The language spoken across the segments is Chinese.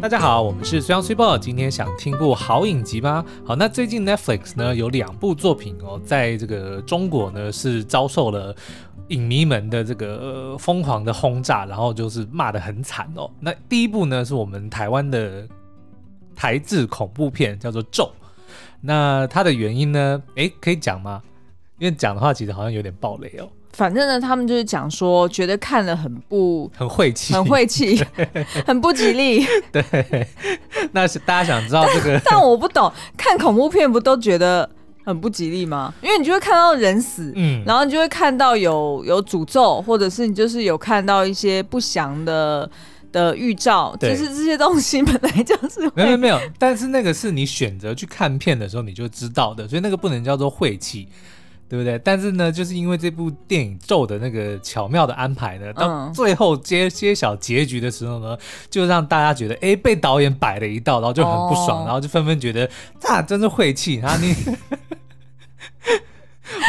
大家好，我们是虽香虽爆，今天想听部好影集吗？好，那最近 Netflix 呢有两部作品哦，在这个中国呢是遭受了影迷们的这个、呃、疯狂的轰炸，然后就是骂得很惨哦。那第一部呢是我们台湾的台制恐怖片，叫做《咒》。那它的原因呢？诶，可以讲吗？因为讲的话，其实好像有点爆雷哦。反正呢，他们就是讲说，觉得看了很不很晦气，很晦气，很不吉利。对，那是大家想知道这个，但我不懂，看恐怖片不都觉得很不吉利吗？因为你就会看到人死，嗯，然后你就会看到有有诅咒，或者是你就是有看到一些不祥的的预兆，对。就是这些东西本来就是没有没有，但是那个是你选择去看片的时候你就知道的，所以那个不能叫做晦气。对不对？但是呢，就是因为这部电影咒的那个巧妙的安排呢，到最后揭揭晓结局的时候呢，就让大家觉得，哎，被导演摆了一道，然后就很不爽，哦、然后就纷纷觉得，啊，真是晦气。然后你，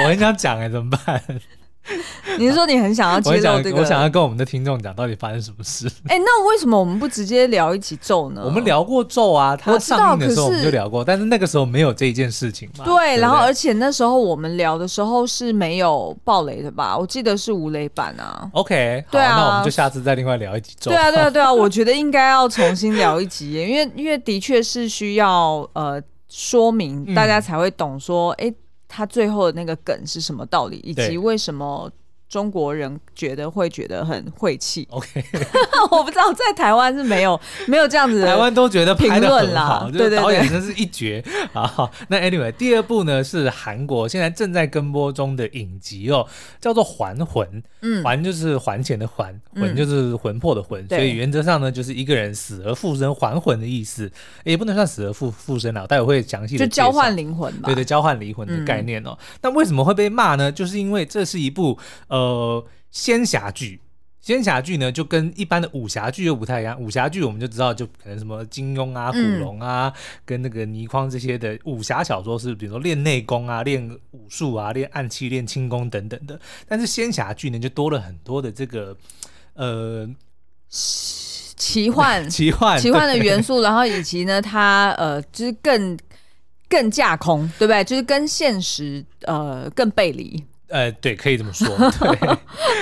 我很想讲哎，怎么办？你是说你很想要揭露这个？我想要跟我们的听众讲，到底发生什么事？哎、欸，那为什么我们不直接聊一起咒呢？我们聊过咒啊，他上映的时候我们就聊过，但是那个时候没有这一件事情嘛。对，对对，然后而且那时候我们聊的时候是没有暴雷的吧？我记得是无雷版啊。OK，好，对啊，那我们就下次再另外聊一集咒。对啊，对啊，对啊，我觉得应该要重新聊一集，因为因为的确是需要呃说明，大家才会懂说，哎、嗯。欸他最后的那个梗是什么道理，以及为什么中国人觉得会觉得很晦气？OK，我不知道在台湾是没有没有这样子的，台湾都觉得评论啦，对对对，导演真是一绝啊！好，那 Anyway，第二部呢是韩国现在正在跟播中的影集哦，叫做《还魂》。嗯，还就是还钱的还，魂就是魂魄的魂，所以原则上呢就是一个人死而复生还魂的意思，也不能算死而复复生了，待会会详细的就交换灵魂吧，对对，交换灵魂的概念哦。那为什么会被骂呢？就是因为这是一部呃。呃，仙侠剧，仙侠剧呢就跟一般的武侠剧又不太一样。武侠剧我们就知道，就可能什么金庸啊、古龙啊，嗯、跟那个倪匡这些的武侠小说是，比如说练内功啊、练武术啊、练暗器、练轻功等等的。但是仙侠剧呢，就多了很多的这个呃奇幻、奇幻、奇幻的元素，然后以及呢，它呃就是更更架空，对不对？就是跟现实呃更背离。呃，对，可以这么说。对，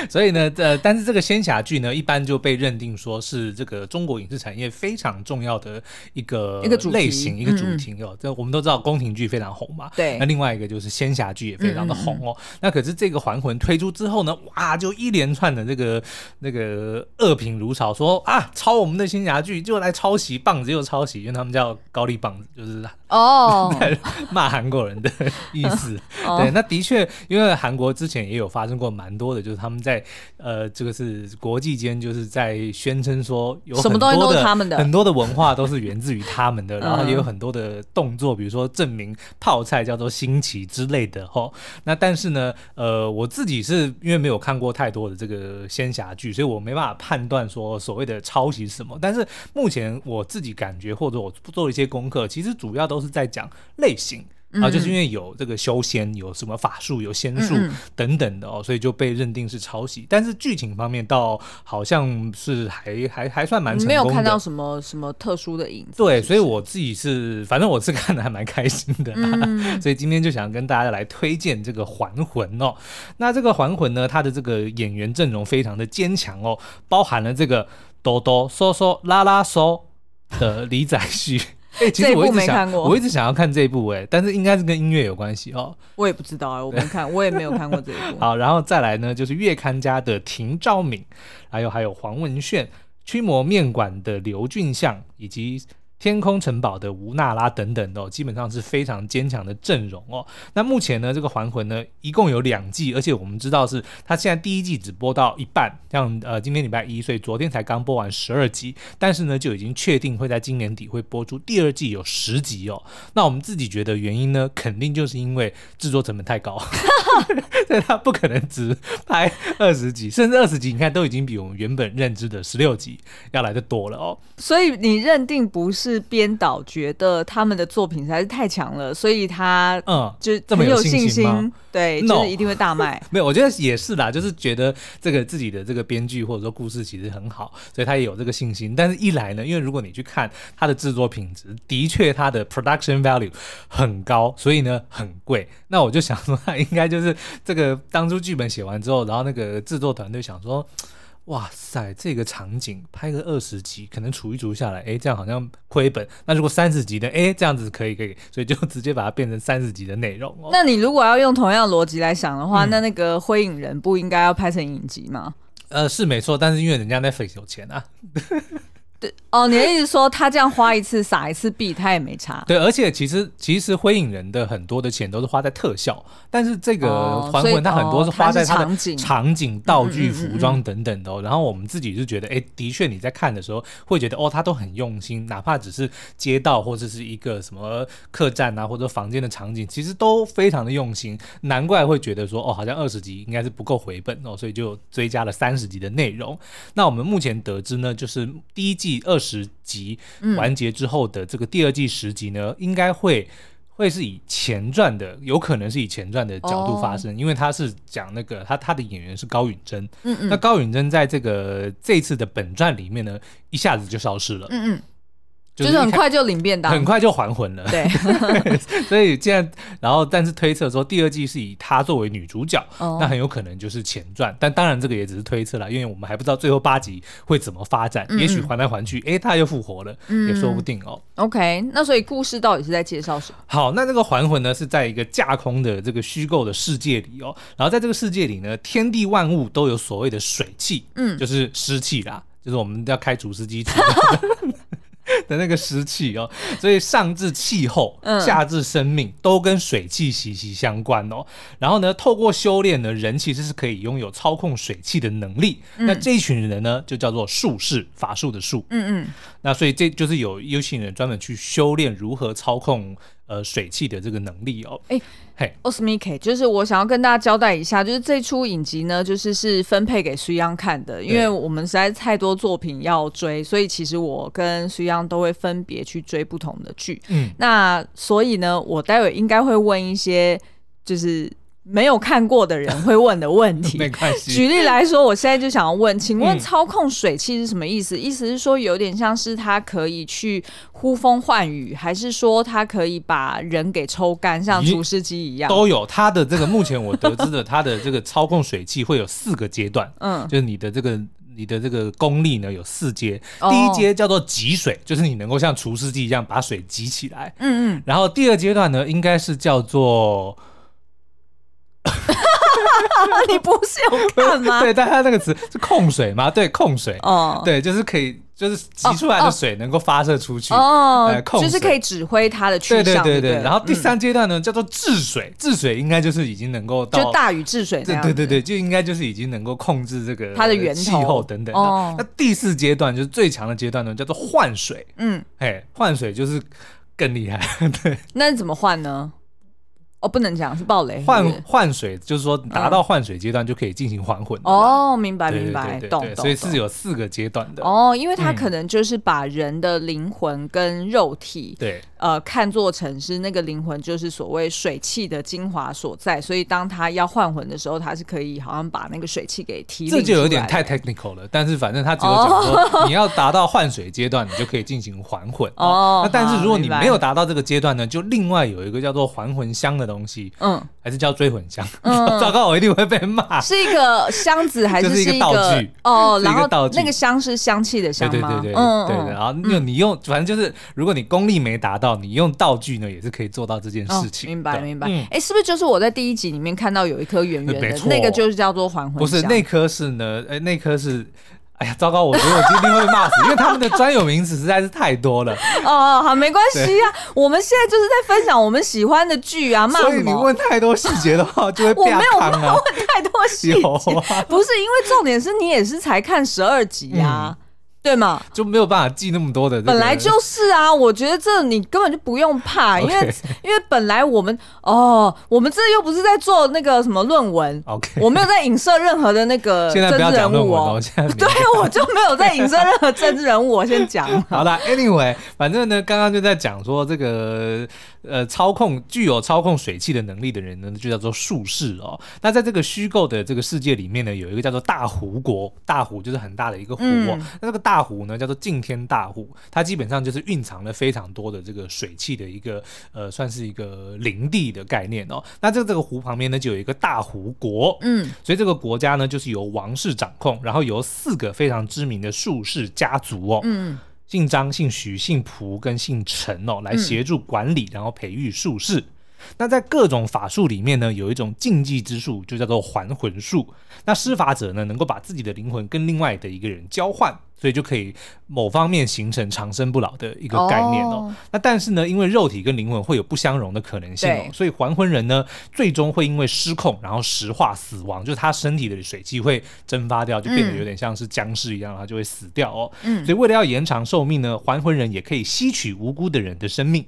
所以呢，呃，但是这个仙侠剧呢，一般就被认定说是这个中国影视产业非常重要的一个一个类型，一个主题哦。这、嗯、我们都知道宫廷剧非常红嘛。对。那另外一个就是仙侠剧也非常的红哦。嗯、那可是这个还魂推出之后呢，哇，就一连串的这个那个恶评如潮，说啊，抄我们的仙侠剧就来抄袭，棒子又抄袭，因为他们叫高丽棒子，就是哦，骂韩国人的意思。哦、对，那的确，因为韩。国之前也有发生过蛮多的，就是他们在呃，这个是国际间就是在宣称说有很多的，什么东西都是他们的，很多的文化都是源自于他们的，然后也有很多的动作，比如说证明泡菜叫做新奇之类的哈。那但是呢，呃，我自己是因为没有看过太多的这个仙侠剧，所以我没办法判断说所谓的抄袭是什么。但是目前我自己感觉，或者我做了一些功课，其实主要都是在讲类型。啊，就是因为有这个修仙，有什么法术，有仙术等等的哦，所以就被认定是抄袭。但是剧情方面倒好像是还还还算蛮成功的，没有看到什么什么特殊的影子。对，所以我自己是，反正我是看的还蛮开心的啦。嗯、所以今天就想跟大家来推荐这个《还魂》哦。那这个《还魂》呢，它的这个演员阵容非常的坚强哦，包含了这个哆哆嗦嗦拉拉嗦的李宰旭。哎、欸，其实我一直想，我一直想要看这一部哎、欸，但是应该是跟音乐有关系哦。我也不知道哎、欸，我没看，我也没有看过这一部。好，然后再来呢，就是月刊家的廷兆敏，还有还有黄文炫，驱魔面馆的刘俊相，以及。天空城堡的吴娜拉等等的、哦，基本上是非常坚强的阵容哦。那目前呢，这个还魂呢，一共有两季，而且我们知道是它现在第一季只播到一半，像呃今天礼拜一，所以昨天才刚播完十二集，但是呢就已经确定会在今年底会播出第二季，有十集哦。那我们自己觉得原因呢，肯定就是因为制作成本太高，所以他不可能只拍二十集，甚至二十集，你看都已经比我们原本认知的十六集要来的多了哦。所以你认定不是编导觉得他们的作品实在是太强了，所以他嗯，就这么有信心，对，就是一定会大卖。没有，我觉得也是啦，就是觉得这个自己的这个编剧或者说故事其实很好，所以他也有这个信心。但是一来呢，因为如果你去看他的制作品质，的确他的 production value 很高，所以呢很贵。那我就想说，他应该就是这个当初剧本写完之后，然后那个制作团队想说，哇塞，这个场景拍个二十集，可能除一除下来，哎，这样好像亏本。那如果三十集的，哎，这样子可以可以，所以就直接把它变成三十集的内容哦。那你如果要用同样逻辑来想的话，嗯、那那个灰影人不应该要拍成影集吗？呃，是没错，但是因为人家 Netflix 有钱啊。对哦，你的意思说他这样花一次撒一次币，他也没差。对，而且其实其实灰影人的很多的钱都是花在特效，但是这个还魂他很多是花在场景、场景道具、服装等等的、哦。然后我们自己就觉得，哎，的确你在看的时候会觉得，哦，他都很用心，哪怕只是街道或者是一个什么客栈啊或者房间的场景，其实都非常的用心。难怪会觉得说，哦，好像二十集应该是不够回本哦，所以就追加了三十集的内容。那我们目前得知呢，就是第一季。第二十集完结之后的这个第二季十集呢，嗯、应该会会是以前传的，有可能是以前传的角度发生，哦、因为他是讲那个他他的演员是高允贞，嗯嗯，那高允贞在这个这次的本传里面呢，一下子就消失了，嗯嗯。就是很快就领便当，很快就还魂了。对，所以既然然后，但是推测说第二季是以她作为女主角，哦、那很有可能就是前传。但当然这个也只是推测了，因为我们还不知道最后八集会怎么发展。嗯、也许还来还去，哎，她又复活了，嗯、也说不定哦。OK，那所以故事到底是在介绍什么？好，那这个还魂呢是在一个架空的这个虚构的世界里哦。然后在这个世界里呢，天地万物都有所谓的水气，嗯，就是湿气啦，就是我们要开除湿机。的那个湿气哦，所以上至气候，下至生命，都跟水气息息相关哦。然后呢，透过修炼呢，人其实是可以拥有操控水气的能力。那这一群人呢，就叫做术士，法术的术。嗯嗯。那所以这就是有有些人专门去修炼如何操控。呃，水汽的这个能力哦，哎、欸，嘿，Osmike，就是我想要跟大家交代一下，就是这出影集呢，就是是分配给苏央看的，因为我们实在太多作品要追，所以其实我跟苏央都会分别去追不同的剧。嗯，那所以呢，我待会应该会问一些，就是。没有看过的人会问的问题，没关系。举例来说，我现在就想要问，请问操控水气是什么意思？嗯、意思是说有点像是它可以去呼风唤雨，还是说它可以把人给抽干，像除湿机一样？都有。它的这个目前我得知的，它的这个操控水气会有四个阶段。嗯，就是你的这个你的这个功力呢有四阶。第一阶叫做集水，就是你能够像除湿机一样把水集起来。嗯嗯。然后第二阶段呢，应该是叫做。你不是有看吗？对，但它那个词是控水吗？对，控水。哦，对，就是可以，就是挤出来的水能够发射出去。哦，控就是可以指挥它的去向。对对对对。然后第三阶段呢，叫做治水。治水应该就是已经能够到就大禹治水。对对对对，就应该就是已经能够控制这个它的源头、气候等等。哦。那第四阶段就是最强的阶段呢，叫做换水。嗯，哎，换水就是更厉害。对。那怎么换呢？哦，不能讲是暴雷。换换水就是说达到换水阶段就可以进行还魂。哦，明白明白，懂懂。所以是有四个阶段的。哦，因为他可能就是把人的灵魂跟肉体对呃看作成是那个灵魂就是所谓水气的精华所在，所以当他要换魂的时候，他是可以好像把那个水气给提。这就有点太 technical 了，但是反正他只有讲说你要达到换水阶段，你就可以进行还魂。哦，那但是如果你没有达到这个阶段呢，就另外有一个叫做还魂香的东西，嗯，还是叫追魂香。糟糕，我一定会被骂。是一个箱子还是一个道具？哦，然后那个香是香气的香吗？对对对对，嗯对的。然后用你用，反正就是如果你功力没达到，你用道具呢也是可以做到这件事情。明白明白。哎，是不是就是我在第一集里面看到有一颗圆圆的，那个就是叫做还魂？不是，那颗是呢？哎，那颗是。哎呀，糟糕！我觉得我今天会被骂死，因为他们的专有名词实在是太多了。哦，好，没关系啊。我们现在就是在分享我们喜欢的剧啊，骂什么？所以你问太多细节的话，就会变。我没有问太多细节，不是因为重点是你也是才看十二集呀。对嘛？就没有办法记那么多的、这个。本来就是啊，我觉得这你根本就不用怕，因为 因为本来我们哦，我们这又不是在做那个什么论文，OK，我没有在影射任何的那个 政治人物哦。对，我就没有在影射任何政治人物。我先讲。好了 Anyway，反正呢，刚刚就在讲说这个呃，操控具有操控水汽的能力的人呢，就叫做术士哦。那在这个虚构的这个世界里面呢，有一个叫做大湖国，大湖就是很大的一个湖哦。嗯、那这个大湖呢，叫做敬天大湖，它基本上就是蕴藏了非常多的这个水汽的一个呃，算是一个林地的概念哦。那这这个湖旁边呢，就有一个大湖国，嗯，所以这个国家呢，就是由王室掌控，然后由四个非常知名的术士家族哦，嗯，姓张、姓许、姓蒲跟姓陈哦，来协助管理，然后培育术士。那在各种法术里面呢，有一种禁忌之术，就叫做还魂术。那施法者呢，能够把自己的灵魂跟另外的一个人交换，所以就可以某方面形成长生不老的一个概念哦。Oh. 那但是呢，因为肉体跟灵魂会有不相容的可能性哦，所以还魂人呢，最终会因为失控，然后石化死亡，就是他身体的水汽会蒸发掉，就变得有点像是僵尸一样，他就会死掉哦。嗯，所以为了要延长寿命呢，还魂人也可以吸取无辜的人的生命。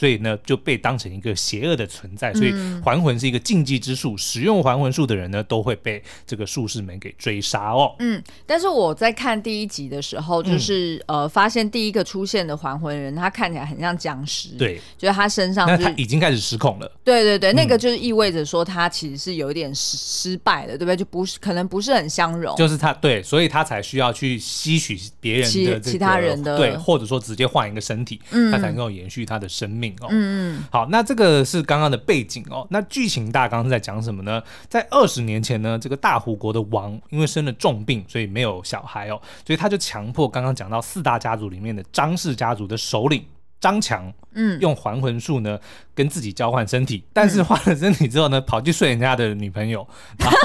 所以呢，就被当成一个邪恶的存在。所以还魂是一个禁忌之术，使用还魂术的人呢，都会被这个术士们给追杀哦。嗯，但是我在看第一集的时候，就是、嗯、呃，发现第一个出现的还魂人，他看起来很像僵尸。对，就是他身上、就是，那他已经开始失控了。对对对，那个就是意味着说他其实是有一点失失败了，对不对？就不是可能不是很相容。就是他对，所以他才需要去吸取别人的、这个、其，其他人的对，或者说直接换一个身体，嗯、他才能够延续他的生命。哦，嗯嗯，好，那这个是刚刚的背景哦。那剧情大纲是在讲什么呢？在二十年前呢，这个大胡国的王因为生了重病，所以没有小孩哦，所以他就强迫刚刚讲到四大家族里面的张氏家族的首领张强，嗯，用还魂术呢跟自己交换身体，但是换了身体之后呢，跑去睡人家的女朋友，然后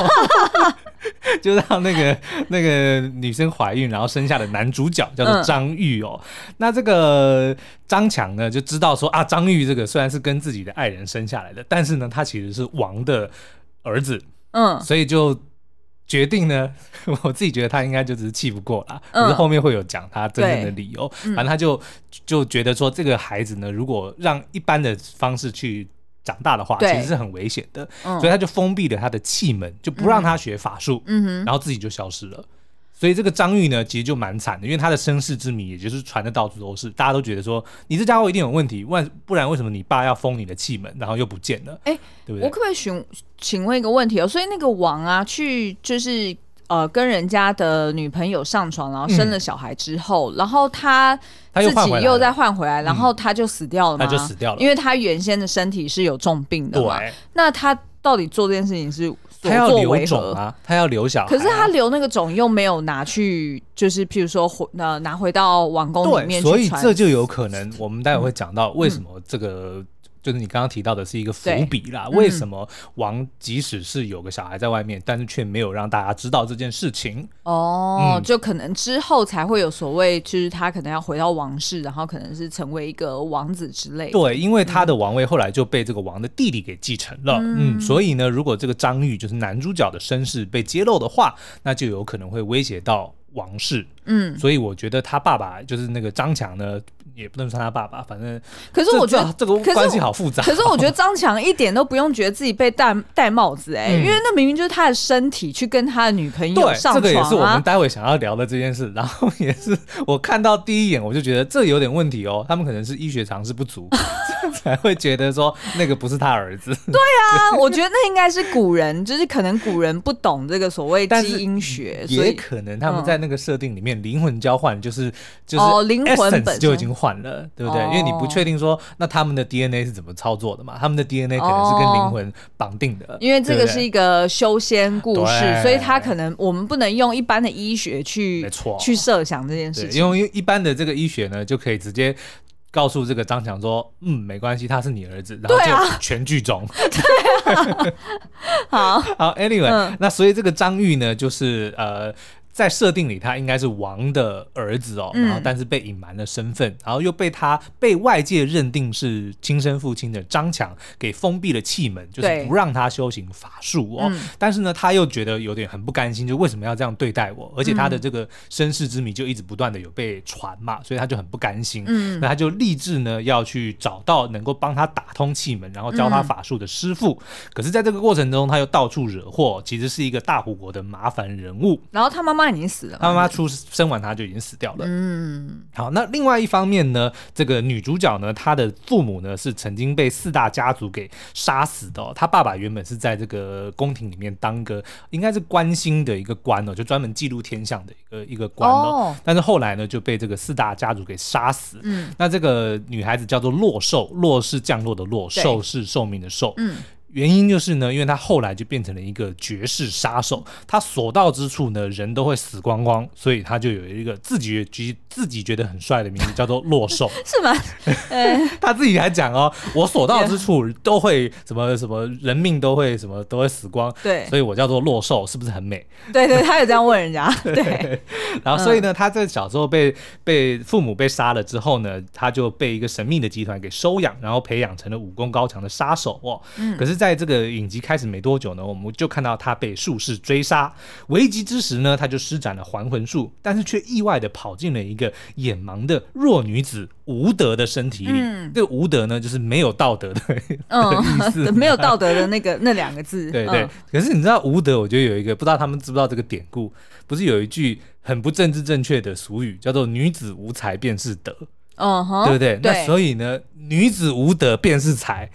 就让那个那个女生怀孕，然后生下的男主角叫做张玉哦。嗯、那这个张强呢就知道说啊，张玉这个虽然是跟自己的爱人生下来的，但是呢，他其实是王的儿子，嗯，所以就。决定呢，我自己觉得他应该就只是气不过啦，可是后面会有讲他真正的理由。反正他就就觉得说，这个孩子呢，如果让一般的方式去长大的话，其实是很危险的，所以他就封闭了他的气门，就不让他学法术，然后自己就消失了。所以这个张玉呢，其实就蛮惨的，因为他的身世之谜，也就是传的到处都是，大家都觉得说你这家伙一定有问题，万不然为什么你爸要封你的气门，然后又不见了？哎、欸，对不对？我可不可以询请问一个问题哦？所以那个王啊，去就是呃跟人家的女朋友上床，然后生了小孩之后，嗯、然后他自己又再换回来，然后他就死掉了吗？他就死掉了，因为他原先的身体是有重病的嘛。对那他到底做这件事情是？他要留种啊，他要留小孩，可是他留那个种又没有拿去，就是譬如说回呃拿回到王宫里面去，所以这就有可能，我们待会会讲到为什么这个。嗯就是你刚刚提到的是一个伏笔啦，为什么王即使是有个小孩在外面，但是却没有让大家知道这件事情？哦，就可能之后才会有所谓，就是他可能要回到王室，然后可能是成为一个王子之类的。对，因为他的王位后来就被这个王的弟弟给继承了。嗯，所以呢，如果这个张玉就是男主角的身世被揭露的话，那就有可能会威胁到王室。嗯，所以我觉得他爸爸就是那个张强呢。也不能算他爸爸，反正。可是我觉得这个关系好复杂。可是我觉得张强一点都不用觉得自己被戴戴帽子哎，因为那明明就是他的身体去跟他的女朋友上床啊。这个也是我们待会想要聊的这件事。然后 也是我看到第一眼我就觉得这有点问题哦，他们可能是医学常识不足，才会觉得说那个不是他儿子。对啊，我觉得那应该是古人，就是可能古人不懂这个所谓基因学，也可能他们在那个设定里面灵魂交换就是就是灵魂本就已经换。了，对不对？因为你不确定说，那他们的 DNA 是怎么操作的嘛？他们的 DNA 可能是跟灵魂绑定的。因为这个是一个修仙故事，所以他可能我们不能用一般的医学去去设想这件事情。因为一般的这个医学呢，就可以直接告诉这个张强说，嗯，没关系，他是你儿子，然后就全剧终。对啊，好好，Anyway，那所以这个张玉呢，就是呃。在设定里他应该是王的儿子哦，然后但是被隐瞒了身份，然后又被他被外界认定是亲生父亲的张强给封闭了气门，就是不让他修行法术哦。但是呢，他又觉得有点很不甘心，就为什么要这样对待我？而且他的这个身世之谜就一直不断的有被传嘛，所以他就很不甘心。嗯，那他就立志呢要去找到能够帮他打通气门，然后教他法术的师傅。可是，在这个过程中，他又到处惹祸，其实是一个大虎国的麻烦人物。然后他妈妈已经死了，他妈妈出生完他就已经死掉了。嗯，好，那另外一方面呢，这个女主角呢，她的父母呢是曾经被四大家族给杀死的哦。她爸爸原本是在这个宫廷里面当个应该是关心的一个官哦，就专门记录天象的一个一个官哦。哦，但是后来呢就被这个四大家族给杀死。嗯，那这个女孩子叫做洛寿，洛是降落的洛，寿是寿命的寿。嗯。原因就是呢，因为他后来就变成了一个绝世杀手，他所到之处呢，人都会死光光，所以他就有一个自己觉自己觉得很帅的名字，叫做洛兽，是吗？他自己还讲哦，我所到之处都会什么什么人命都会什么都会死光，对，所以我叫做洛兽，是不是很美？对对，他有这样问人家，对。然后所以呢，他在小时候被被父母被杀了之后呢，他就被一个神秘的集团给收养，然后培养成了武功高强的杀手哦。嗯，可是，在在这个影集开始没多久呢，我们就看到他被术士追杀，危急之时呢，他就施展了还魂术，但是却意外的跑进了一个眼盲的弱女子无德的身体里。嗯、这个无德呢，就是没有道德的，意思，没有道德的那个那两个字。对对。嗯、可是你知道无德，我觉得有一个不知道他们知不知道这个典故，不是有一句很不政治正确的俗语，叫做“女子无才便是德”。嗯哼，对不对？对。那所以呢，女子无德便是才。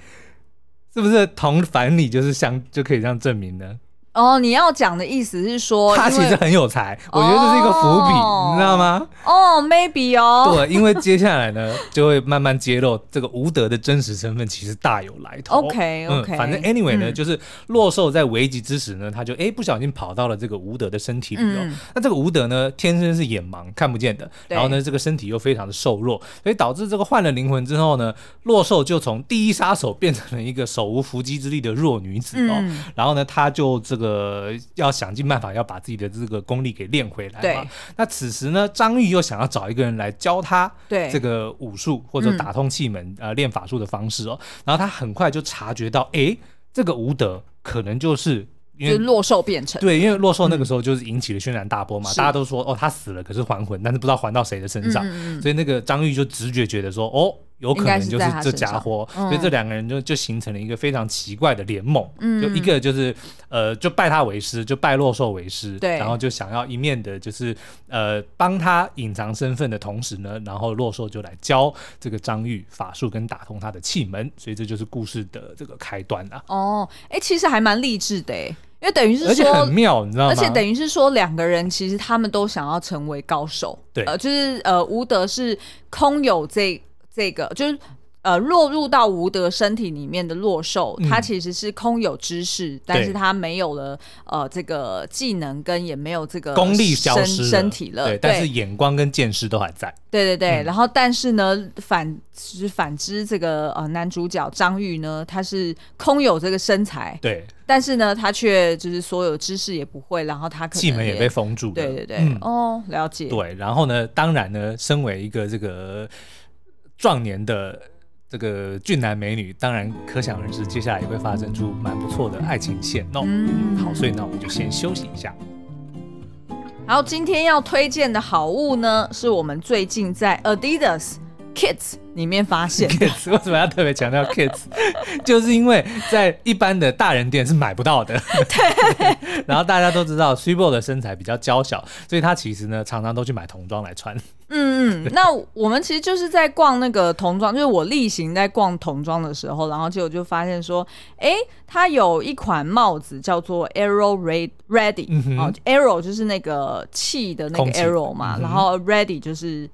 是不是同反理就是相就可以这样证明呢？哦，你要讲的意思是说他其实很有才，我觉得这是一个伏笔，哦、你知道吗？哦，maybe 哦，对，因为接下来呢就会慢慢揭露这个吴德的真实身份，其实大有来头。OK OK，、嗯、反正 anyway 呢，嗯、就是洛寿在危急之时呢，他就哎不小心跑到了这个吴德的身体里哦。嗯、那这个吴德呢，天生是眼盲，看不见的，然后呢这个身体又非常的瘦弱，所以导致这个换了灵魂之后呢，洛寿就从第一杀手变成了一个手无缚鸡之力的弱女子哦。嗯、然后呢，他就这个。呃，要想尽办法要把自己的这个功力给练回来嘛。那此时呢，张玉又想要找一个人来教他这个武术或者打通气门、嗯、呃练法术的方式哦。然后他很快就察觉到，哎，这个吴德可能就是。因为洛兽变成对，因为洛兽那个时候就是引起了轩然大波嘛，嗯、大家都说哦他死了，可是还魂，但是不知道还到谁的身上，嗯嗯、所以那个张玉就直觉觉得说哦有可能就是这家伙，所以这两个人就就形成了一个非常奇怪的联盟，嗯、就一个就是呃就拜他为师，就拜洛寿为师，对，然后就想要一面的就是呃帮他隐藏身份的同时呢，然后洛寿就来教这个张玉法术跟打通他的气门，所以这就是故事的这个开端啊。哦，哎，其实还蛮励志的哎。因为等于是说，而且很妙，你知道吗？而且等于是说，两个人其实他们都想要成为高手。对，呃，就是呃，吴德是空有这这个，就是。呃，落入到无德身体里面的洛寿，他其实是空有知识，嗯、但是它没有了呃这个技能，跟也没有这个功力消失身体了。对，但是眼光跟见识都还在。对对对，嗯、然后但是呢，反是反之，这个呃男主角张玉呢，他是空有这个身材，对，但是呢，他却就是所有知识也不会，然后他可能技门也被封住。对对对，嗯、哦，了解。对，然后呢，当然呢，身为一个这个壮年的。这个俊男美女，当然可想而知，接下来也会发生出蛮不错的爱情线哦。嗯，好，所以那，我们就先休息一下。好，今天要推荐的好物呢，是我们最近在 Adidas Kids 里面发现。Kids 为什么要特别强调 Kids？就是因为在一般的大人店是买不到的。对。然后大家都知道 Super 的身材比较娇小，所以他其实呢，常常都去买童装来穿。嗯嗯，那我们其实就是在逛那个童装，就是我例行在逛童装的时候，然后结果就发现说，哎，它有一款帽子叫做 Arrow Ready，哦，Arrow 就是那个气的那个 Arrow 嘛，嗯、然后 Ready 就是。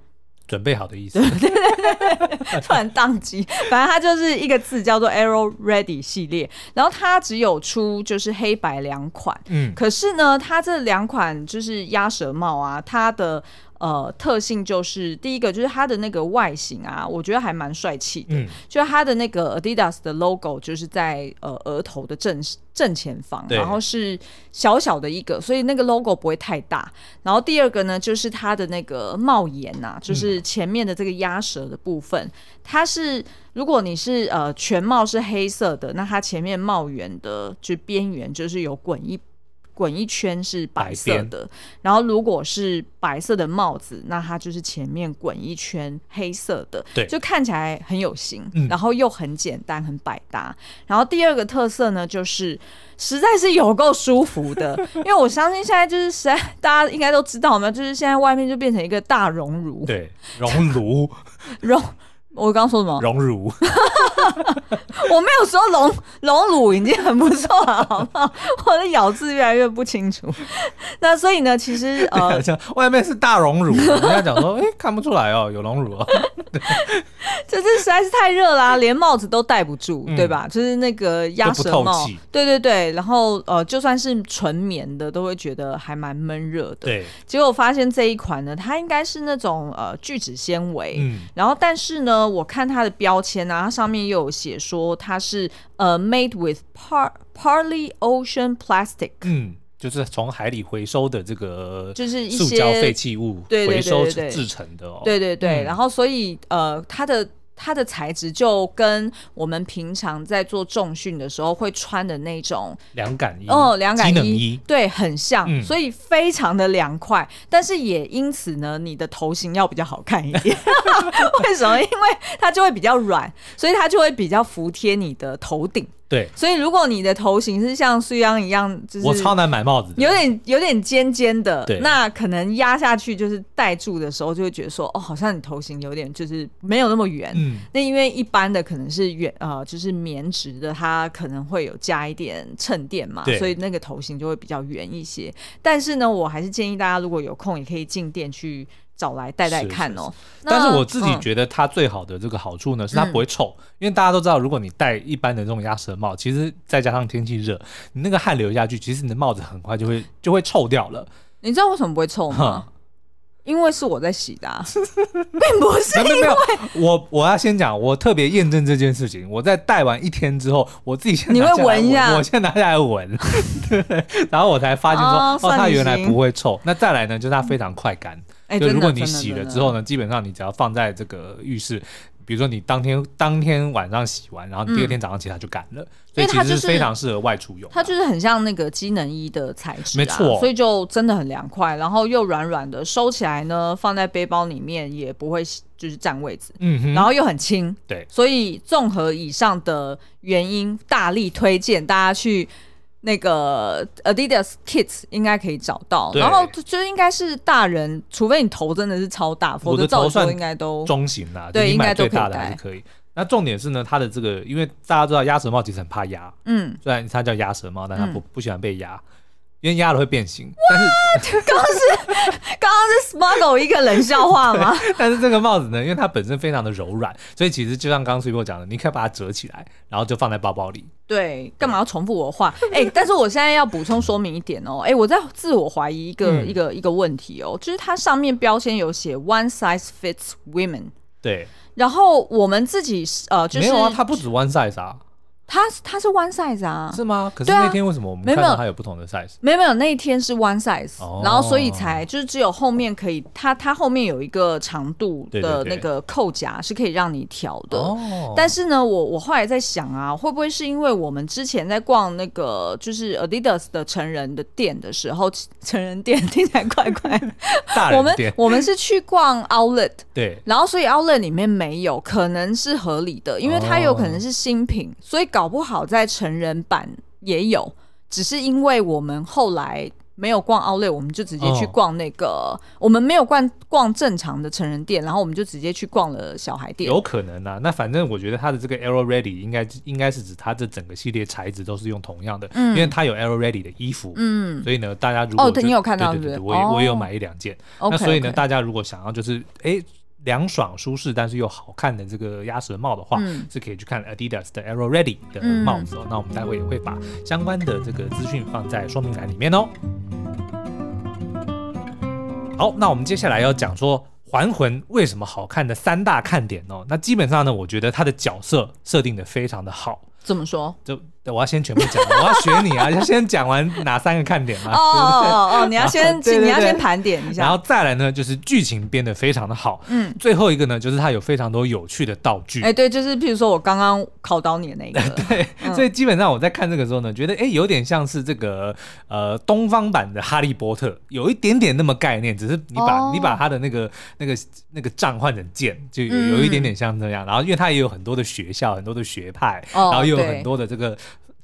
准备好的意思，对对对，突然宕机。反正它就是一个字，叫做 Arrow Ready 系列。然后它只有出就是黑白两款，嗯，可是呢，它这两款就是鸭舌帽啊，它的呃特性就是第一个就是它的那个外形啊，我觉得还蛮帅气的。嗯，就它的那个 Adidas 的 logo 就是在呃额头的正正前方，然后是小小的一个，所以那个 logo 不会太大。然后第二个呢，就是它的那个帽檐呐、啊，就是前面的这个鸭舌的部分，嗯、它是如果你是呃全帽是黑色的，那它前面帽檐的就边缘就是有滚一。滚一圈是白色的，然后如果是白色的帽子，那它就是前面滚一圈黑色的，对，就看起来很有型，嗯、然后又很简单，很百搭。然后第二个特色呢，就是实在是有够舒服的，因为我相信现在就是实在大家应该都知道嘛，就是现在外面就变成一个大熔炉，对，熔炉，熔。我刚刚说什么？荣辱，我没有说隆隆乳已经很不错了，好不好？我的咬字越来越不清楚。那所以呢，其实呃，外面是大荣乳，人家讲说，哎、欸，看不出来哦，有隆乳哦。这是实在是太热啦、啊，连帽子都戴不住，嗯、对吧？就是那个鸭舌帽，对对对。然后呃，就算是纯棉的，都会觉得还蛮闷热的。对。结果发现这一款呢，它应该是那种呃聚酯纤维，嗯。然后但是呢。我看它的标签啊，它上面又有写说它是呃、uh, made with par partly ocean plastic，嗯，就是从海里回收的这个就是一些塑胶废弃物回收制成的哦，对对对，嗯、然后所以呃它的。它的材质就跟我们平常在做重训的时候会穿的那种凉感衣哦，凉感衣，衣对，很像，嗯、所以非常的凉快。但是也因此呢，你的头型要比较好看一点。为什么？因为它就会比较软，所以它就会比较服帖你的头顶。对，所以如果你的头型是像苏央一样，就是我超难买帽子，有点有点尖尖的，对那可能压下去就是戴住的时候就会觉得说，哦，好像你头型有点就是没有那么圆。嗯，那因为一般的可能是圆呃，就是棉质的，它可能会有加一点衬垫嘛，所以那个头型就会比较圆一些。但是呢，我还是建议大家如果有空，也可以进店去。找来戴戴看哦，但是我自己觉得它最好的这个好处呢，嗯、是它不会臭，因为大家都知道，如果你戴一般的这种鸭舌帽，其实再加上天气热，你那个汗流下去，其实你的帽子很快就会就会臭掉了。你知道为什么不会臭吗？嗯、因为是我在洗的、啊，并不是因为我我要先讲，我特别验证这件事情。我在戴完一天之后，我自己先你会闻一下，我先拿下来闻，对，然后我才发现说，哦，哦，它原来不会臭。那再来呢，就是它非常快干。欸、就如果你洗了之后呢，基本上你只要放在这个浴室，比如说你当天当天晚上洗完，然后第二天早上起来就干了，嗯、所以其实是非常适合外出用。它就是很像那个机能衣的材质、啊，没错，所以就真的很凉快，然后又软软的，收起来呢，放在背包里面也不会就是占位置，嗯哼，然后又很轻，对，所以综合以上的原因，大力推荐大家去。那个 Adidas Kids 应该可以找到，然后就应该是大人，除非你头真的是超大，否则照说应该都中型啦。对，应该都可以戴，可以。那重点是呢，它的这个，因为大家知道鸭舌帽其实很怕压，嗯，虽然它叫鸭舌帽，但它不、嗯、不喜欢被压。因为压了会变形，但是 刚刚是刚刚是 smuggle 一个冷笑话吗？但是这个帽子呢，因为它本身非常的柔软，所以其实就像刚刚崔波讲的，你可以把它折起来，然后就放在包包里。对，干嘛要重复我的话？哎、欸，但是我现在要补充说明一点哦、喔，哎、欸，我在自我怀疑一个、嗯、一个一个问题哦、喔，就是它上面标签有写 one size fits women，对，然后我们自己呃，就是、没有啊，它不止 one size 啊。它它是 one size 啊，是吗？可是那天为什么我们看到它有不同的 size？没有没有，那一天是 one size，然后所以才就是只有后面可以，它它后面有一个长度的那个扣夹是可以让你调的。但是呢，我我后来在想啊，会不会是因为我们之前在逛那个就是 Adidas 的成人的店的时候，成人店听起来怪怪，我们我们是去逛 Outlet，对，然后所以 Outlet 里面没有，可能是合理的，因为它有可能是新品，所以。搞不好在成人版也有，只是因为我们后来没有逛 Outlet，我们就直接去逛那个，哦、我们没有逛逛正常的成人店，然后我们就直接去逛了小孩店。有可能啊，那反正我觉得它的这个 Arrow Ready 应该应该是指它这整个系列材质都是用同样的，嗯、因为它有 Arrow Ready 的衣服，嗯，所以呢，大家如果哦，你有看到？对对对，我也、哦、我也有买一两件，那所以呢，大家如果想要就是哎。凉爽舒适，但是又好看的这个鸭舌帽的话，嗯、是可以去看 Adidas 的 Arrow Ready 的帽子哦。嗯、那我们待会也会把相关的这个资讯放在说明栏里面哦。好，那我们接下来要讲说《还魂》为什么好看的三大看点哦。那基本上呢，我觉得它的角色设定的非常的好。怎么说？就。我要先全部讲，我要学你啊！要先讲完哪三个看点嘛？哦哦哦，你要先，你要先盘点一下，然后再来呢，就是剧情编得非常的好。嗯，最后一个呢，就是它有非常多有趣的道具。哎，对，就是譬如说我刚刚考倒你的那个。对，所以基本上我在看这个时候呢，觉得哎，有点像是这个呃东方版的哈利波特，有一点点那么概念，只是你把你把他的那个那个那个杖换成剑，就有有一点点像这样。然后因为它也有很多的学校，很多的学派，然后又有很多的这个。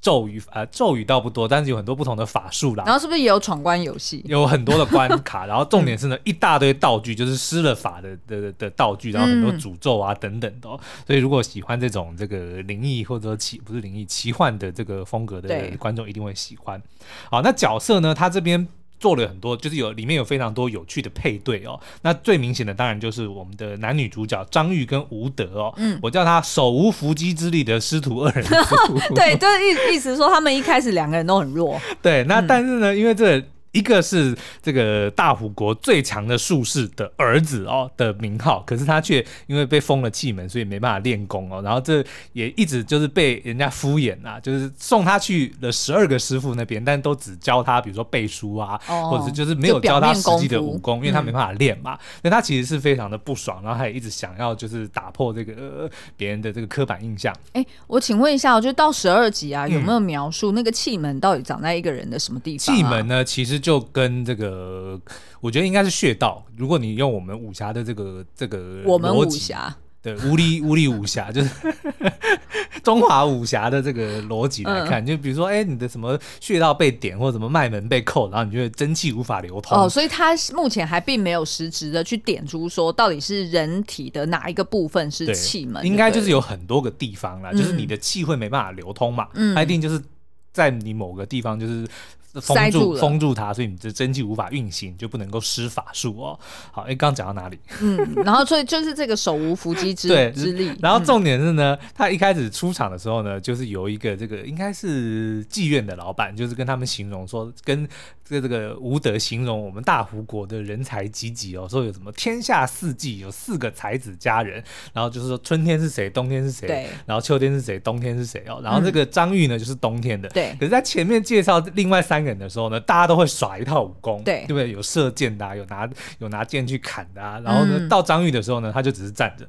咒语啊、呃，咒语倒不多，但是有很多不同的法术啦。然后是不是也有闯关游戏？有很多的关卡，然后重点是呢，一大堆道具，就是施了法的的的，道具，然后很多诅咒啊等等的、所以如果喜欢这种这个灵异或者说奇不是灵异奇幻的这个风格的观众，一定会喜欢。好，那角色呢，他这边。做了很多，就是有里面有非常多有趣的配对哦。那最明显的当然就是我们的男女主角张玉跟吴德哦。嗯，我叫他手无缚鸡之力的师徒二人组。对，就是意意思说他们一开始两个人都很弱。对，那但是呢，嗯、因为这。一个是这个大虎国最强的术士的儿子哦的名号，可是他却因为被封了气门，所以没办法练功哦。然后这也一直就是被人家敷衍啊，就是送他去了十二个师傅那边，但都只教他比如说背书啊，哦、或者是就是没有教他实际的武功，因为他没办法练嘛。那、嗯、他其实是非常的不爽，然后他也一直想要就是打破这个、呃、别人的这个刻板印象。哎，我请问一下，我觉得到十二集啊，有没有描述那个气门到底长在一个人的什么地方、啊？气门呢，其实。就跟这个，我觉得应该是穴道。如果你用我们武侠的这个这个，我们武侠对无力 无力武侠，就是 中华武侠的这个逻辑来看，嗯、就比如说，哎，你的什么穴道被点，或者什么脉门被扣，然后你觉得真气无法流通。哦，所以他目前还并没有实质的去点出说，到底是人体的哪一个部分是气门？应该就是有很多个地方啦，嗯、就是你的气会没办法流通嘛，嗯，它一定就是在你某个地方就是。封住封住它，所以你的真气无法运行，就不能够施法术哦。好，哎，刚刚讲到哪里？嗯，然后所以就是这个手无缚鸡之 对之力。然后重点是呢，嗯、他一开始出场的时候呢，就是有一个这个应该是妓院的老板，就是跟他们形容说，跟这个这个无德形容我们大胡国的人才济济哦，说有什么天下四季有四个才子佳人，然后就是说春天是谁，冬天是谁，对，然后秋天是谁，冬天是谁哦。然后这个张玉呢，就是冬天的，对。可是，在前面介绍另外三个人。的时候呢，大家都会耍一套武功，对，对不对？有射箭的、啊，有拿有拿剑去砍的啊。然后呢，嗯、到张玉的时候呢，他就只是站着，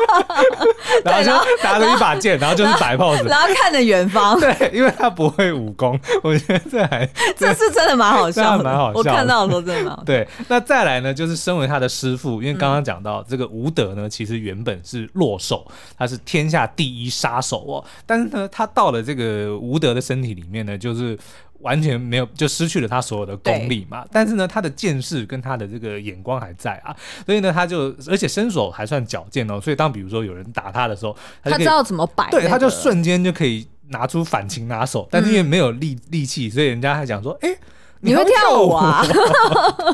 然后就拿着一把剑，然后就是摆 pose，然后看着远方。对，因为他不会武功，我觉得这还这是真的蛮好笑的，蛮好笑。我看到的时候真的蛮好笑。对，那再来呢，就是身为他的师傅，因为刚刚讲到、嗯、这个吴德呢，其实原本是落手，他是天下第一杀手哦。但是呢，他到了这个吴德的身体里面呢，就是。完全没有，就失去了他所有的功力嘛。但是呢，他的见识跟他的这个眼光还在啊，所以呢，他就而且身手还算矫健哦。所以当比如说有人打他的时候，他，他知道怎么摆，对，他就瞬间就可以拿出反擒拿手。但是因为没有力力气，所以人家还讲说，哎、欸，你会跳舞啊？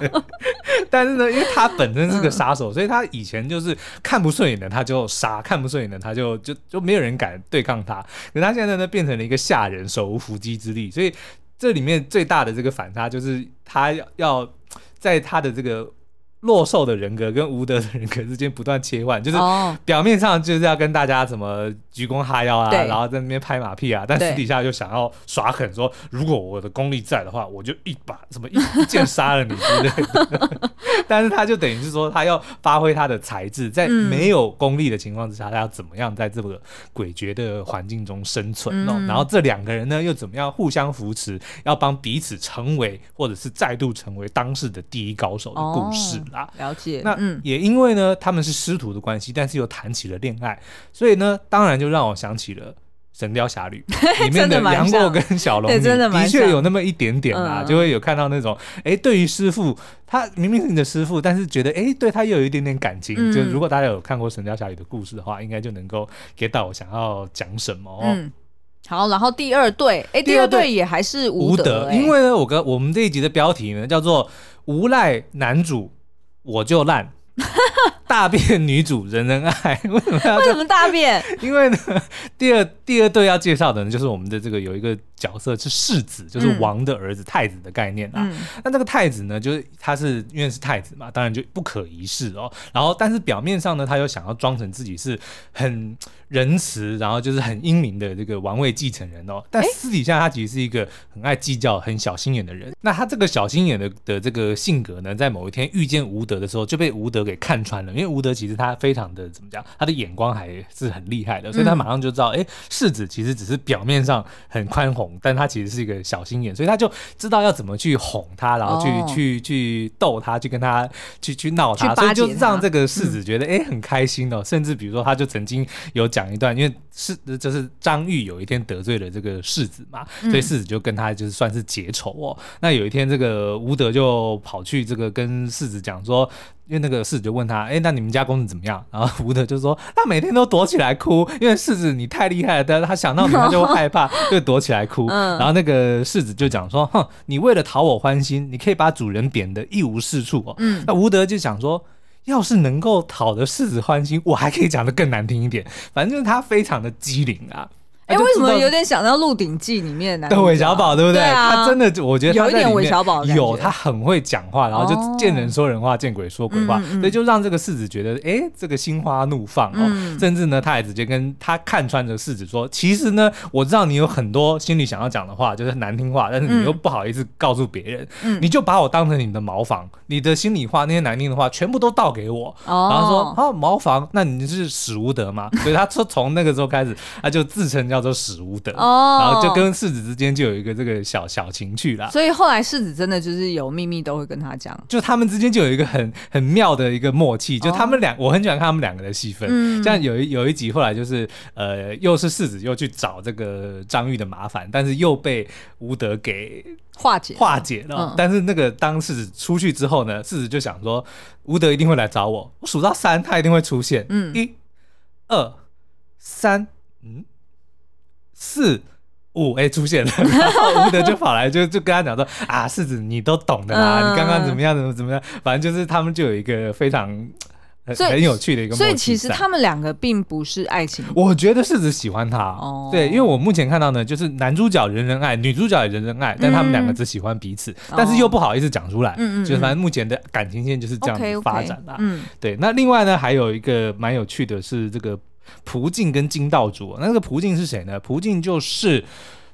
但是呢，因为他本身是个杀手，嗯、所以他以前就是看不顺眼的他就杀，看不顺眼的他就就就没有人敢对抗他。可他现在呢，变成了一个下人，手无缚鸡之力，所以。这里面最大的这个反差就是他要在他的这个。落兽的人格跟无德的人格之间不断切换，就是表面上就是要跟大家怎么鞠躬哈腰啊，然后在那边拍马屁啊，但私底下就想要耍狠，说如果我的功力在的话，我就一把什么一剑杀了你之类的。但是他就等于是说，他要发挥他的才智，在没有功力的情况之下，他要怎么样在这个诡谲的环境中生存哦？嗯、然后这两个人呢，又怎么样互相扶持，要帮彼此成为或者是再度成为当世的第一高手的故事。哦了解，那嗯，也因为呢，他们是师徒的关系，但是又谈起了恋爱，所以呢，当然就让我想起了《神雕侠侣》里面的杨过跟小龙女，的确有那么一点点啊，就会有看到那种，哎，对于师傅，他明明是你的师傅，但是觉得，哎，对他又有一点点感情。就如果大家有看过《神雕侠侣》的故事的话，应该就能够 get 到我想要讲什么。嗯，好，然后第二对，哎，第二对也还是无德，因为呢，我跟我们这一集的标题呢叫做“无赖男主”。我就烂，大便女主人人爱，为什么要？为什么大便？因为呢，第二第二对要介绍的呢，就是我们的这个有一个角色是世子，就是王的儿子、嗯、太子的概念啊。嗯、那这个太子呢，就是他是因为是太子嘛，当然就不可一世哦。然后，但是表面上呢，他又想要装成自己是很仁慈，然后就是很英明的这个王位继承人哦。但私底下他其实是一个很爱计较、很小心眼的人。那他这个小心眼的的这个性格呢，在某一天遇见吴德的时候，就被吴德给看穿了。因为吴德其实他非常的怎么讲，他的眼光还是很厉害的，所以他马上就知道，哎、嗯，世子其实只是表面上很宽宏，但他其实是一个小心眼，所以他就知道要怎么去哄他，然后去、哦、去去逗他，去跟他去去闹他，他所以就让这个世子觉得哎、嗯、很开心哦。甚至比如说，他就曾经有讲一段，因为是就是张玉有一天得罪了这个世子嘛，所以世子就跟他就是算是结仇哦。嗯、那有一天，这个吴德就跑去这个跟世子讲说。因为那个世子就问他，哎，那你们家公子怎么样？然后吴德就说，他每天都躲起来哭，因为世子你太厉害了，但是他想到你他就会害怕，就躲起来哭。然后那个世子就讲说，哼，你为了讨我欢心，你可以把主人贬得一无是处哦。嗯，那吴德就想说，要是能够讨得世子欢心，我还可以讲得更难听一点，反正就是他非常的机灵啊。哎、欸，为什么有点想到《鹿鼎记》里面的韦小宝，对不对？他真的，我觉得他有一点韦小宝，有他很会讲话，然后就见人说人话，哦、见鬼说鬼话，所以就让这个世子觉得，哎、欸，这个心花怒放哦。嗯、甚至呢，他也直接跟他看穿这个世子说，其实呢，我知道你有很多心里想要讲的话，就是难听话，但是你又不好意思告诉别人，嗯、你就把我当成你的茅房，你的心里话那些难听的话全部都倒给我，哦、然后说啊，茅房，那你是史无德吗？所以他说从那个时候开始，他就自称叫做史无德。哦，然后就跟世子之间就有一个这个小小情趣啦。所以后来世子真的就是有秘密都会跟他讲，就他们之间就有一个很很妙的一个默契。就他们俩，哦、我很喜欢看他们两个的戏份。嗯，像有一有一集后来就是呃，又是世子又去找这个张玉的麻烦，但是又被吴德给化解化解了。嗯、但是那个当世子出去之后呢，世子就想说吴德一定会来找我，我数到三他一定会出现。嗯，一、二、三，嗯。四五哎出现了，然后吴德就跑来就就跟他讲说啊，世子你都懂的啦，嗯、你刚刚怎么样怎么怎么样，反正就是他们就有一个非常很以很有趣的一个默契。所以其实他们两个并不是爱情，我觉得世子喜欢他，哦、对，因为我目前看到呢，就是男主角人人爱，女主角也人人爱，但他们两个只喜欢彼此，嗯、但是又不好意思讲出来，嗯嗯、就是反正目前的感情线就是这样子发展啦。嗯，对，那另外呢还有一个蛮有趣的是这个。蒲静跟金道主，那个蒲静是谁呢？蒲静就是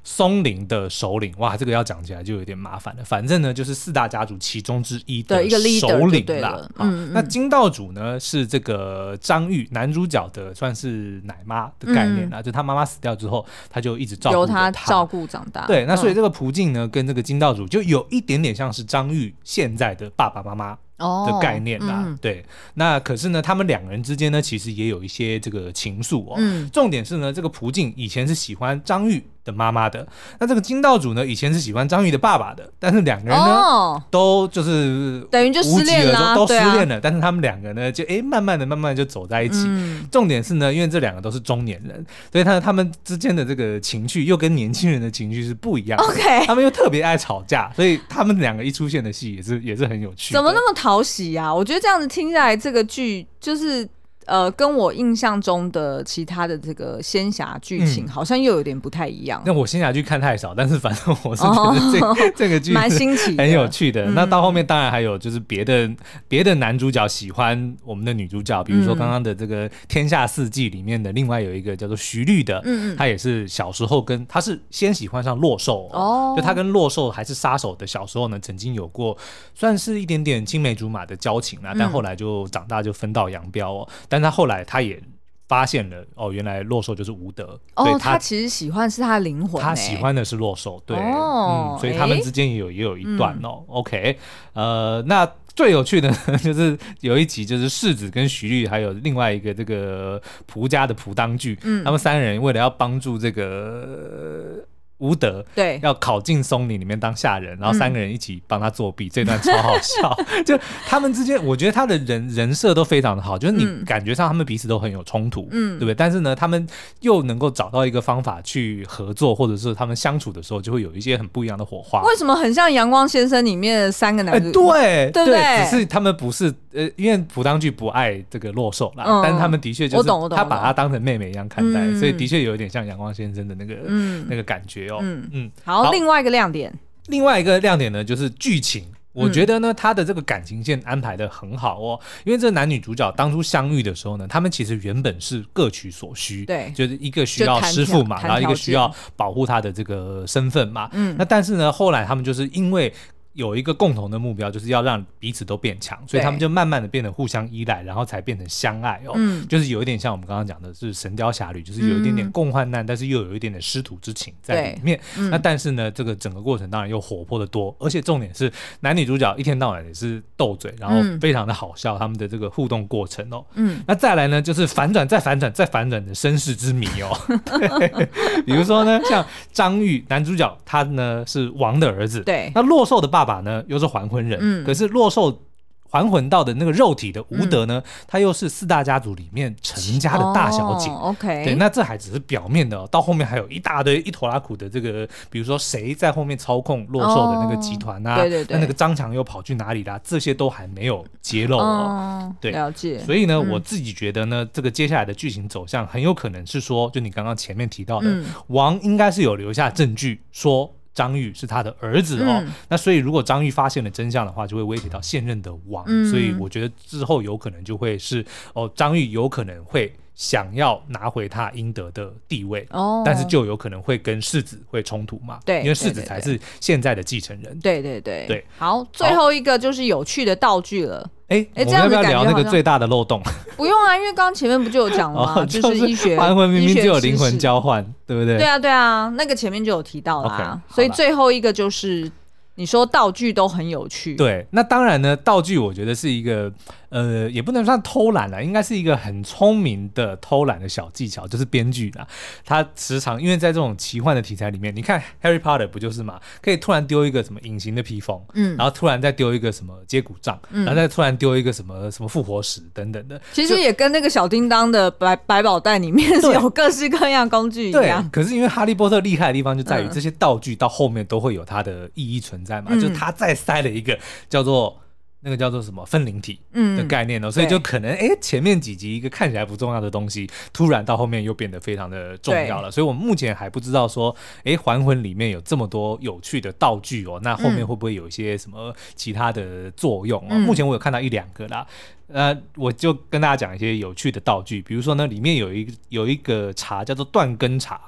松林的首领。哇，这个要讲起来就有点麻烦了。反正呢，就是四大家族其中之一的首领啦。嗯，那金道主呢，是这个张玉男主角的算是奶妈的概念啦。嗯、就他妈妈死掉之后，他就一直照顾由他照顾长大。对，那所以这个蒲静呢，跟这个金道主就有一点点像是张玉现在的爸爸妈妈。的概念啦，哦嗯、对，那可是呢，他们两个人之间呢，其实也有一些这个情愫哦。嗯、重点是呢，这个蒲静以前是喜欢张玉的妈妈的，那这个金道主呢，以前是喜欢张玉的爸爸的，但是两个人呢，哦、都就是等于就失恋了，都失恋了。啊、但是他们两个呢，就哎，慢慢的、慢慢的就走在一起。嗯、重点是呢，因为这两个都是中年人，所以他他们之间的这个情绪又跟年轻人的情绪是不一样的。OK，他们又特别爱吵架，所以他们两个一出现的戏也是也是很有趣。怎么那么讨喜呀？我觉得这样子听下来，这个剧就是。呃，跟我印象中的其他的这个仙侠剧情好像又有点不太一样。那我仙侠剧看太少，但是反正我是觉得这、哦、这个剧蛮新奇，很有趣的。那到后面当然还有就是别的别的男主角喜欢我们的女主角，比如说刚刚的这个《天下四季》里面的另外有一个叫做徐律的，嗯嗯，他也是小时候跟他是先喜欢上洛寿哦，就他跟洛寿还是杀手的小时候呢，曾经有过算是一点点青梅竹马的交情啦，但后来就长大就分道扬镳哦。但他后来他也发现了哦，原来洛寿就是无德哦，他，他其实喜欢是他的灵魂，他喜欢的是洛寿，对，哦、嗯，所以他们之间也有也有一段哦。嗯、OK，呃，那最有趣的 就是有一集，就是世子跟徐律，还有另外一个这个蒲家的蒲当具，嗯，他们三人为了要帮助这个。吴德对要考进松林里面当下人，然后三个人一起帮他作弊，嗯、这段超好笑。就他们之间，我觉得他的人人设都非常的好，就是你感觉上他们彼此都很有冲突，嗯，对不对？但是呢，他们又能够找到一个方法去合作，或者是他们相处的时候就会有一些很不一样的火花。为什么很像《阳光先生》里面的三个男主？对对对，只是他们不是呃，因为朴当剧不爱这个洛寿啦，嗯、但是他们的确就是他把他当成妹妹一样看待，所以的确有一点像阳光先生的那个、嗯、那个感觉。嗯嗯，好，另外一个亮点，另外一个亮点呢，就是剧情。我觉得呢，他的这个感情线安排的很好哦，因为这男女主角当初相遇的时候呢，他们其实原本是各取所需，对，就是一个需要师傅嘛，然后一个需要保护他的这个身份嘛，嗯，那但是呢，后来他们就是因为。有一个共同的目标，就是要让彼此都变强，所以他们就慢慢的变得互相依赖，然后才变成相爱哦。嗯，就是有一点像我们刚刚讲的，是《神雕侠侣》，就是有一点点共患难，但是又有一点点师徒之情在里面。那但是呢，这个整个过程当然又活泼的多，而且重点是男女主角一天到晚也是斗嘴，然后非常的好笑，他们的这个互动过程哦。嗯，那再来呢，就是反转再反转再反转的身世之谜哦。对，比如说呢，像张玉男主角，他呢是王的儿子，对，那洛寿的爸。爸爸呢，又是还魂人，嗯、可是洛寿还魂到的那个肉体的吴德呢，嗯、他又是四大家族里面陈家的大小姐。哦、OK，对，那这还只是表面的，哦到后面还有一大堆一坨拉苦的这个，比如说谁在后面操控洛寿的那个集团啊？哦、对对对，那那个张强又跑去哪里啦？这些都还没有揭露哦。哦对，了解。所以呢，嗯、我自己觉得呢，这个接下来的剧情走向很有可能是说，就你刚刚前面提到的，嗯、王应该是有留下证据说。张玉是他的儿子哦，嗯、那所以如果张玉发现了真相的话，就会威胁到现任的王，嗯、所以我觉得之后有可能就会是哦，张玉有可能会想要拿回他应得的地位哦，但是就有可能会跟世子会冲突嘛，对，因为世子才是现在的继承人，对对对对。好，最后一个就是有趣的道具了。哎哎，这样要不要聊那个最大的漏洞？不用啊，因为刚刚前面不就有讲了吗？就是医学 还魂明明就有灵魂交换，对不对？对啊对啊，那个前面就有提到啦。所以最后一个就是你说道具都很有趣。对，那当然呢，道具我觉得是一个。呃，也不能算偷懒了，应该是一个很聪明的偷懒的小技巧，就是编剧啦。他时常因为在这种奇幻的题材里面，你看 Harry Potter 不就是嘛？可以突然丢一个什么隐形的披风，嗯，然后突然再丢一个什么接骨杖，嗯，然后再突然丢一个什么什么复活石等等的。其实也跟那个小叮当的百百宝袋里面是有各式各样工具一样。可是因为哈利波特厉害的地方就在于这些道具到后面都会有它的意义存在嘛，嗯，就是他再塞了一个叫做。那个叫做什么分灵体的概念呢？嗯、所以就可能哎，前面几集一个看起来不重要的东西，突然到后面又变得非常的重要了。所以我们目前还不知道说，哎，还魂里面有这么多有趣的道具哦，那后面会不会有一些什么其他的作用哦？嗯、目前我有看到一两个啦，呃，我就跟大家讲一些有趣的道具，比如说呢，里面有一有一个茶叫做断根茶。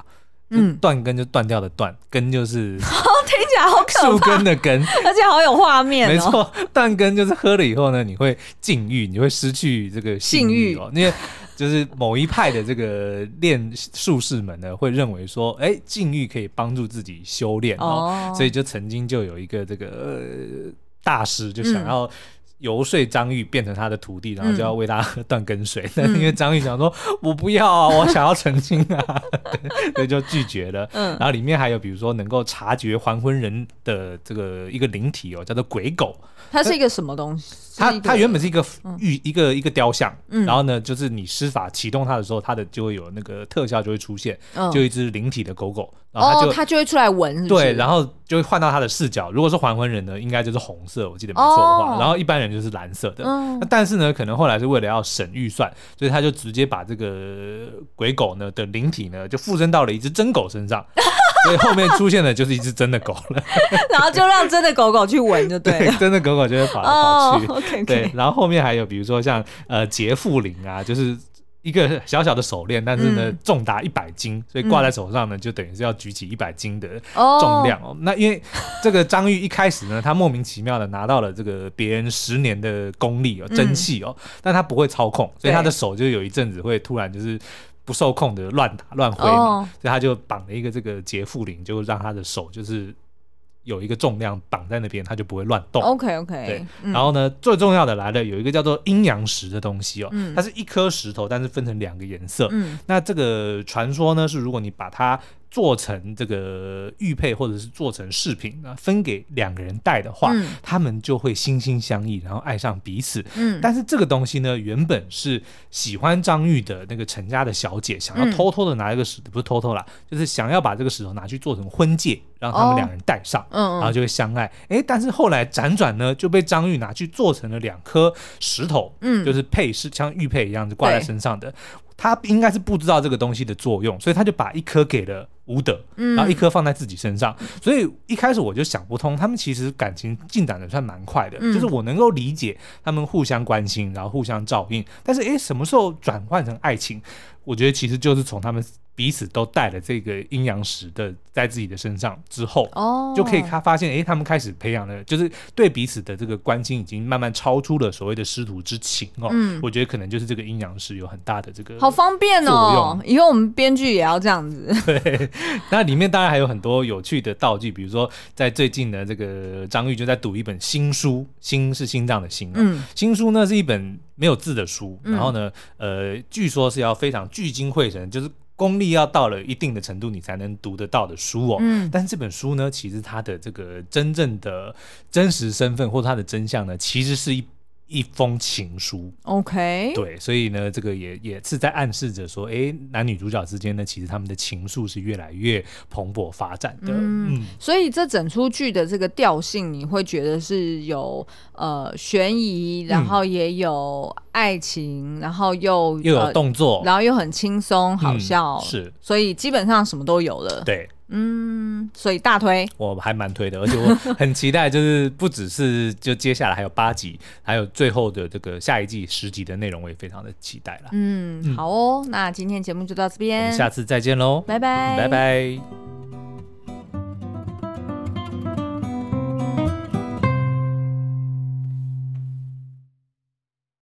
嗯，断根就断掉的断，根就是哦，听起来好可怕，树根的根，而且好有画面哦。没错，断根就是喝了以后呢，你会禁欲，你会失去这个性欲哦。因为就是某一派的这个练术士们呢，会认为说，哎，禁欲可以帮助自己修炼哦，所以就曾经就有一个这个大师就想要。游说张玉变成他的徒弟，然后就要为他 断根水，嗯、但是因为张玉想说：“我不要啊，我想要成精啊，所以就拒绝了。”嗯，然后里面还有比如说能够察觉还魂人的这个一个灵体哦，叫做鬼狗。它是一个什么东西？它它原本是一个玉一个一个雕像，然后呢，就是你施法启动它的时候，它的就会有那个特效就会出现，就一只灵体的狗狗，然后它就会出来闻，对，然后就会换到它的视角。如果是还魂人呢，应该就是红色，我记得没错的话，然后一般人就是蓝色的。那但是呢，可能后来是为了要省预算，所以他就直接把这个鬼狗呢的灵体呢就附身到了一只真狗身上。所以后面出现的就是一只真的狗了，然后就让真的狗狗去闻就对 真的狗狗就会跑来跑去。Oh, okay, okay. 对，然后后面还有比如说像呃劫富灵啊，就是一个小小的手链，但是呢、嗯、重达一百斤，所以挂在手上呢就等于是要举起一百斤的重量哦。Oh. 那因为这个张玉一开始呢，他莫名其妙的拿到了这个别人十年的功力哦，真气哦，嗯、但他不会操控，所以他的手就有一阵子会突然就是。不受控的乱打乱挥嘛，所以他就绑了一个这个劫富铃，就让他的手就是有一个重量绑在那边，它就不会乱动。OK OK，对。然后呢，最重要的来了，有一个叫做阴阳石的东西哦，它是一颗石头，但是分成两个颜色。嗯。那这个传说呢，是如果你把它做成这个玉佩或者是做成饰品啊，分给两个人戴的话，嗯、他们就会心心相印，然后爱上彼此。嗯，但是这个东西呢，原本是喜欢张玉的那个陈家的小姐想要偷偷的拿一个石不是偷偷啦，就是想要把这个石头拿去做成婚戒，让他们两人戴上，嗯、哦，然后就会相爱。哎，但是后来辗转呢，就被张玉拿去做成了两颗石头，嗯，就是配饰，像玉佩一样，就挂在身上的。他应该是不知道这个东西的作用，所以他就把一颗给了吴德，然后一颗放在自己身上。嗯、所以一开始我就想不通，他们其实感情进展的算蛮快的，嗯、就是我能够理解他们互相关心，然后互相照应。但是，诶，什么时候转换成爱情？我觉得其实就是从他们。彼此都带了这个阴阳石的在自己的身上之后，哦，就可以他发现，哎，他们开始培养了，就是对彼此的这个关心已经慢慢超出了所谓的师徒之情哦。嗯，我觉得可能就是这个阴阳石有很大的这个好方便哦。以后我们编剧也要这样子。对，那里面当然还有很多有趣的道具，比如说在最近的这个张玉就在读一本新书，心是心脏的心，嗯，新书呢是一本没有字的书，然后呢，呃，据说是要非常聚精会神，就是。功力要到了一定的程度，你才能读得到的书哦。嗯，但是这本书呢，其实它的这个真正的真实身份或它的真相呢，其实是一。一封情书，OK，对，所以呢，这个也也是在暗示着说，哎，男女主角之间呢，其实他们的情愫是越来越蓬勃发展的。嗯，嗯，所以这整出剧的这个调性，你会觉得是有呃悬疑，然后也有爱情，嗯、然后又又有动作，然后又很轻松好笑，嗯、是，所以基本上什么都有了。对。嗯，所以大推，我还蛮推的，而且我很期待，就是不只是就接下来还有八集，还有最后的这个下一季十集的内容，我也非常的期待了。嗯，好哦，那今天节目就到这边，我们下次再见喽，拜拜，拜拜。